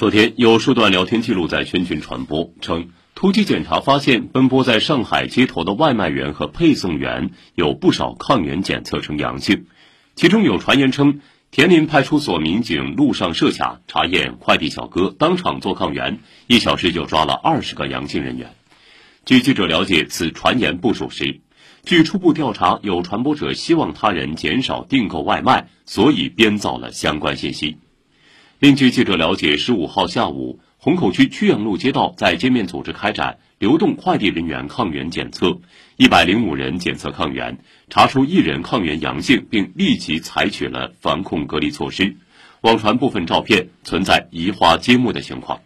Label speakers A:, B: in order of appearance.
A: 昨天有数段聊天记录在圈群传播，称突击检查发现，奔波在上海街头的外卖员和配送员有不少抗原检测呈阳性，其中有传言称，田林派出所民警路上设卡查验快递小哥，当场做抗原，一小时就抓了二十个阳性人员。据记者了解，此传言不属实。据初步调查，有传播者希望他人减少订购外卖，所以编造了相关信息。另据记者了解，十五号下午，虹口区曲阳路街道在街面组织开展流动快递人员抗原检测，一百零五人检测抗原，查出一人抗原阳性，并立即采取了防控隔离措施。网传部分照片存在移花接木的情况。